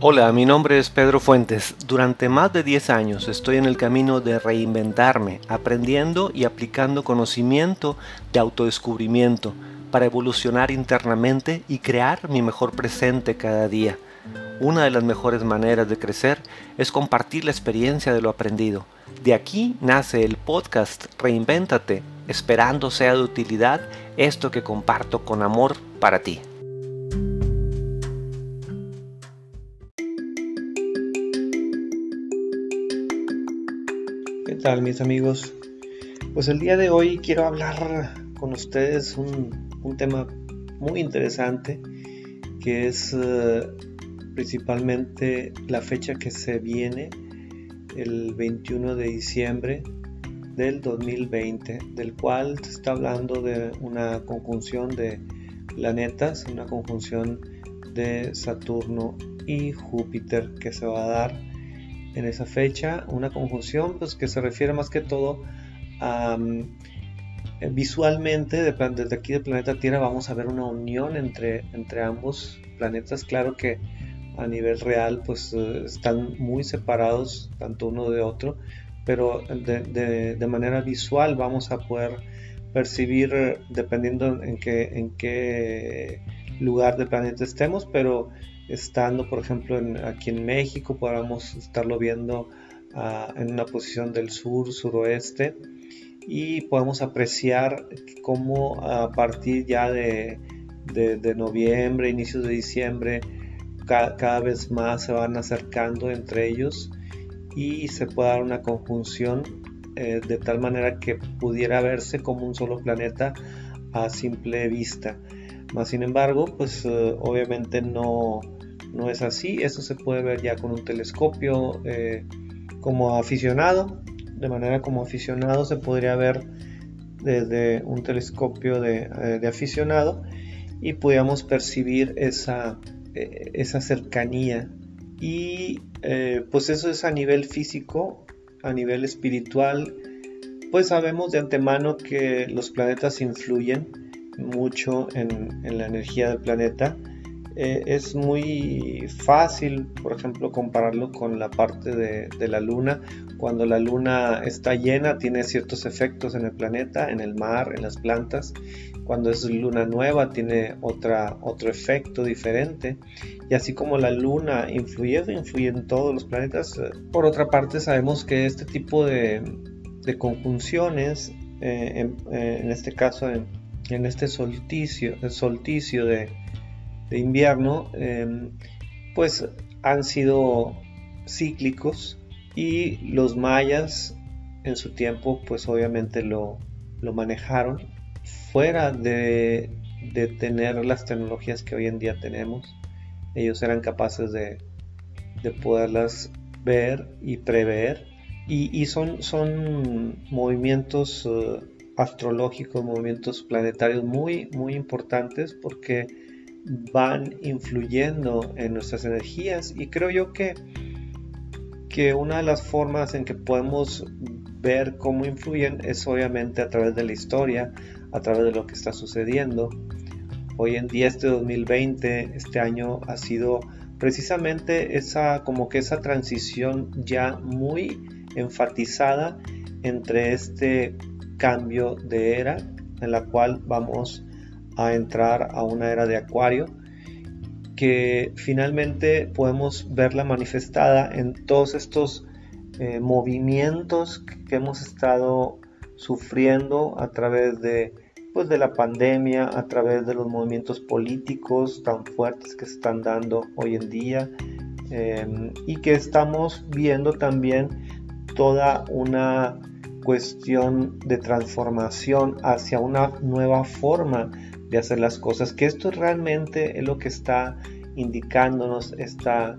Hola, mi nombre es Pedro Fuentes. Durante más de 10 años estoy en el camino de reinventarme, aprendiendo y aplicando conocimiento de autodescubrimiento para evolucionar internamente y crear mi mejor presente cada día. Una de las mejores maneras de crecer es compartir la experiencia de lo aprendido. De aquí nace el podcast Reinvéntate, esperando sea de utilidad esto que comparto con amor para ti. Tal mis amigos? Pues el día de hoy quiero hablar con ustedes un, un tema muy interesante que es uh, principalmente la fecha que se viene el 21 de diciembre del 2020 del cual se está hablando de una conjunción de planetas una conjunción de Saturno y Júpiter que se va a dar en esa fecha, una conjunción pues, que se refiere más que todo a eh, visualmente desde aquí del planeta Tierra vamos a ver una unión entre, entre ambos planetas, claro que a nivel real pues eh, están muy separados tanto uno de otro, pero de, de, manera visual vamos a poder percibir dependiendo en qué, en qué lugar del planeta estemos, pero estando, por ejemplo, aquí en México, podamos estarlo viendo ah, en una posición del sur, suroeste, y podemos apreciar cómo a partir ya de, noviembre, inicios de diciembre, cada vez más se van acercando entre ellos y se puede dar una conjunción eh, de tal manera que pudiera verse como un solo planeta a simple vista. Sin embargo, pues eh, obviamente no, no es así. Esto se puede ver ya con un telescopio eh, como aficionado. De manera como aficionado se podría ver desde un telescopio de, eh, aficionado y podríamos percibir esa, eh, esa cercanía. Y pues eso es a nivel físico, a nivel espiritual. Pues sabemos de antemano que los planetas influyen mucho en, en la energía del planeta eh, es muy fácil, por ejemplo, compararlo con la parte de, la luna. Cuando la luna está llena, tiene ciertos efectos en el planeta, en el mar, en las plantas. Cuando es luna nueva, tiene otra, otro efecto diferente. Y así como la luna influye, influye en todos los planetas. Por otra parte, sabemos que este tipo de, conjunciones, eh, eh, en, este caso, en, en este solsticio, el solsticio de de invierno, em, pues han sido cíclicos y los mayas en su tiempo pues obviamente lo, manejaron fuera de, tener las tecnologías que hoy en día tenemos. Ellos eran capaces de, poderlas ver y prever y, son, son movimientos eh, astrológicos movimientos planetarios muy muy importantes porque van influyendo en nuestras energías y creo yo que, que una de las formas en que podemos ver cómo influyen es obviamente a través de la historia, a través de lo que está sucediendo. Hoy en día este 2020, este año ha sido precisamente esa como que esa transición ya muy enfatizada entre este cambio de era en la cual vamos a entrar a una era de acuario que finalmente podemos verla manifestada en todos estos eh, movimientos que hemos estado sufriendo a través de, pues, de la pandemia, a través de los movimientos políticos tan fuertes que se están dando hoy en día em, y que estamos viendo también toda una cuestión de transformación hacia una nueva forma de hacer las cosas, que esto realmente es lo que está indicándonos esta,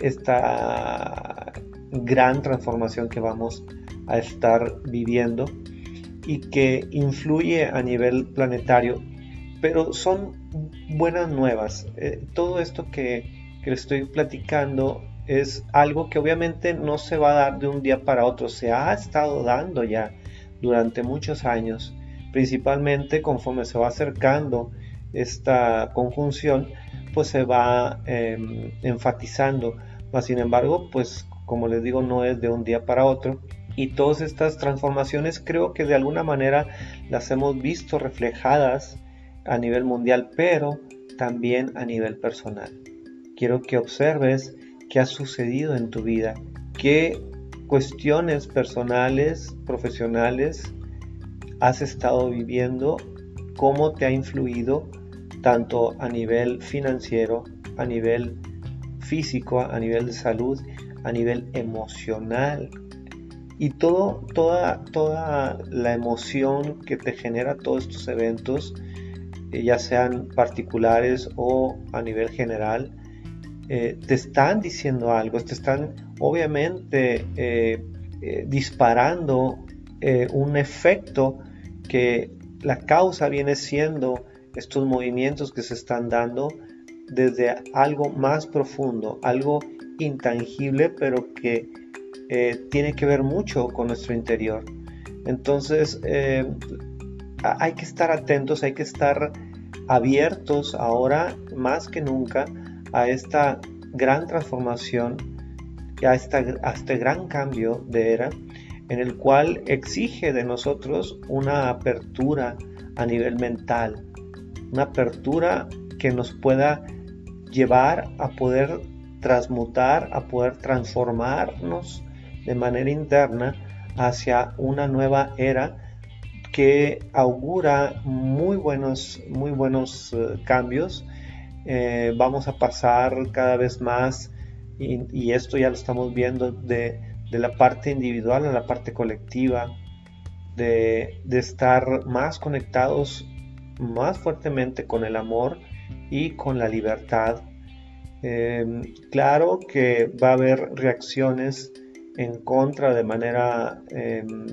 esta gran transformación que vamos a estar viviendo y que influye a nivel planetario, pero son buenas nuevas. Eh, todo esto que, que les estoy platicando es algo que obviamente no se va a dar de un día para otro, se ha estado dando ya durante muchos años principalmente conforme se va acercando esta conjunción, pues se va em, enfatizando. Mas, sin embargo, pues como les digo, no es de un día para otro. Y todas estas transformaciones creo que de alguna manera las hemos visto reflejadas a nivel mundial, pero también a nivel personal. Quiero que observes qué ha sucedido en tu vida, qué cuestiones personales, profesionales has estado viviendo, cómo te ha influido tanto a nivel financiero, a nivel físico, a nivel de salud, a nivel emocional. Y todo, toda, toda la emoción que te genera todos estos eventos, eh, ya sean particulares o a nivel general, eh, te están diciendo algo, te están obviamente eh, disparando un efecto que la causa viene siendo estos movimientos que se están dando desde algo más profundo, algo intangible, pero que eh, tiene que ver mucho con nuestro interior. Entonces, eh, hay que estar atentos, hay que estar abiertos ahora más que nunca a esta gran transformación, a, esta, a este gran cambio de era, en el cual exige de nosotros una apertura a nivel mental, una apertura que nos pueda llevar a poder transmutar, a poder transformarnos de manera interna hacia una nueva era que augura muy buenos, muy buenos eh, cambios. Eh, vamos a pasar cada vez más, y, esto ya lo estamos viendo, de, la parte individual a la parte colectiva, de, de estar más conectados más fuertemente con el amor y con la libertad Em, claro que va a haber reacciones en contra de manera em,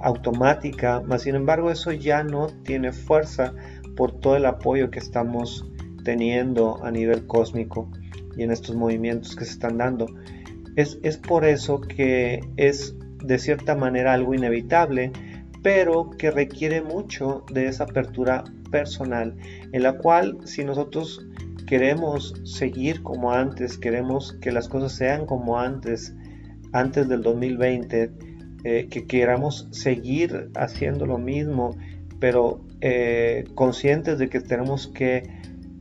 automática, mas sin embargo eso ya no tiene fuerza por todo el apoyo que estamos teniendo a nivel cósmico y en estos movimientos que se están dando. Es, es por eso que es de cierta manera algo inevitable, pero que requiere mucho de esa apertura personal, en la cual si nosotros queremos seguir como antes, queremos que las cosas sean como antes, antes del 2020, eh, que queramos seguir haciendo lo mismo, pero eh, conscientes de que tenemos que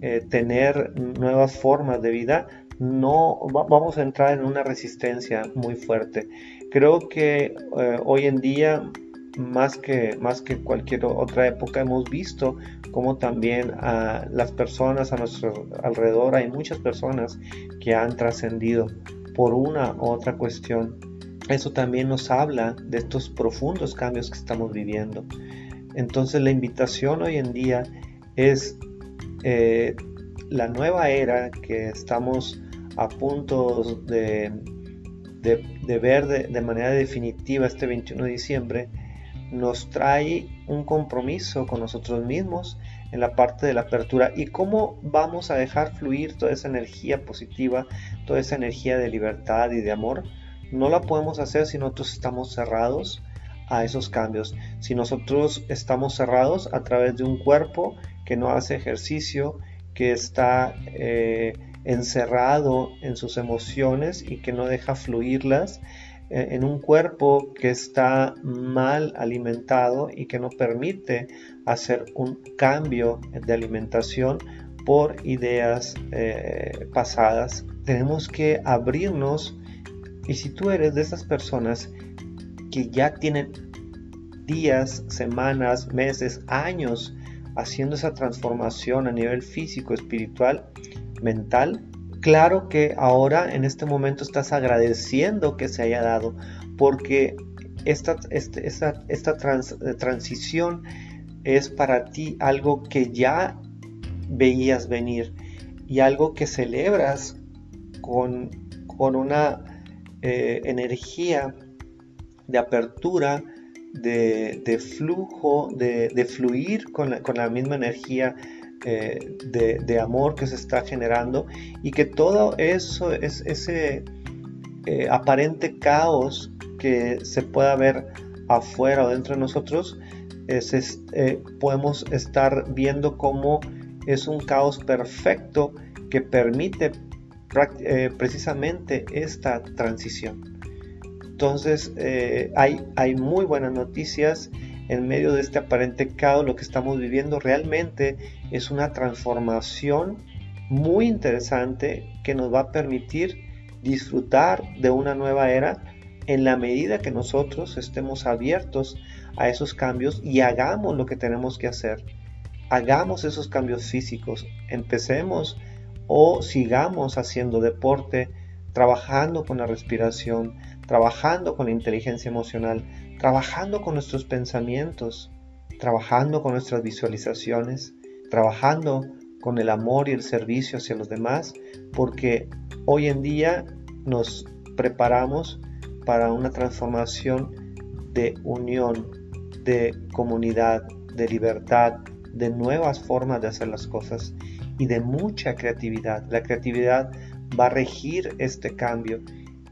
eh, tener nuevas formas de vida, no vamos a entrar en una resistencia muy fuerte. Creo que hoy en día más que, más que cualquier otra época hemos visto como también a las personas a nuestro alrededor hay muchas personas que han trascendido por una u otra cuestión. Eso también nos habla de estos profundos cambios que estamos viviendo. Entonces la invitación hoy en día es eh, la nueva era que estamos a punto de, de, ver de, de, manera definitiva este 21 de diciembre nos trae un compromiso con nosotros mismos en la parte de la apertura y cómo vamos a dejar fluir toda esa energía positiva, toda esa energía de libertad y de amor. No la podemos hacer si nosotros estamos cerrados a esos cambios, si nosotros estamos cerrados a través de un cuerpo que no hace ejercicio, que está eh, encerrado en sus emociones y que no deja fluirlas en un cuerpo que está mal alimentado y que no permite hacer un cambio de alimentación por ideas eh, pasadas. Tenemos que abrirnos y si tú eres de esas personas que ya tienen días, semanas, meses, años haciendo esa transformación a nivel físico, espiritual, mental, Claro que ahora en este momento estás agradeciendo que se haya dado porque esta, este, esta, esta eh, transición es para ti algo que ya veías venir y algo que celebras con, con una eh, energía de apertura, de, flujo, de, fluir con la, misma energía eh, de, amor que se está generando y que todo eso es ese eh, aparente caos que se pueda ver afuera o dentro de nosotros eh, podemos estar viendo cómo es un caos perfecto que permite precisamente esta transición. Entonces eh, hay, hay muy buenas noticias en medio de este aparente caos. Lo que estamos viviendo realmente es una transformación muy interesante que nos va a permitir disfrutar de una nueva era en la medida que nosotros estemos abiertos a esos cambios y hagamos lo que tenemos que hacer. Hagamos esos cambios físicos, empecemos o sigamos haciendo deporte, trabajando con la respiración, trabajando con la inteligencia emocional, trabajando con nuestros pensamientos, trabajando con nuestras visualizaciones, trabajando con el amor y el servicio hacia los demás, porque hoy en día nos preparamos para una transformación de unión, de comunidad, de libertad, de nuevas formas de hacer las cosas y de mucha creatividad. La creatividad va a regir este cambio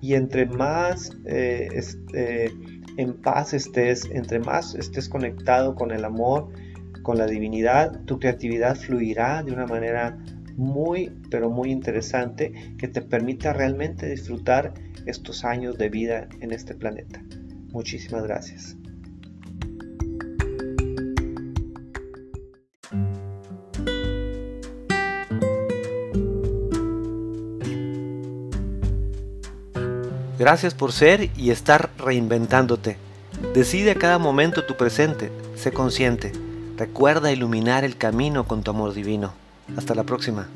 y entre más eh, este, en paz estés, entre más estés conectado con el amor, con la divinidad, tu creatividad fluirá de una manera muy, pero muy interesante que te permita realmente disfrutar estos años de vida en este planeta. Muchísimas gracias. Gracias por ser y estar reinventándote. Decide a cada momento tu presente, sé consciente. Recuerda iluminar el camino con tu amor divino. Hasta la próxima.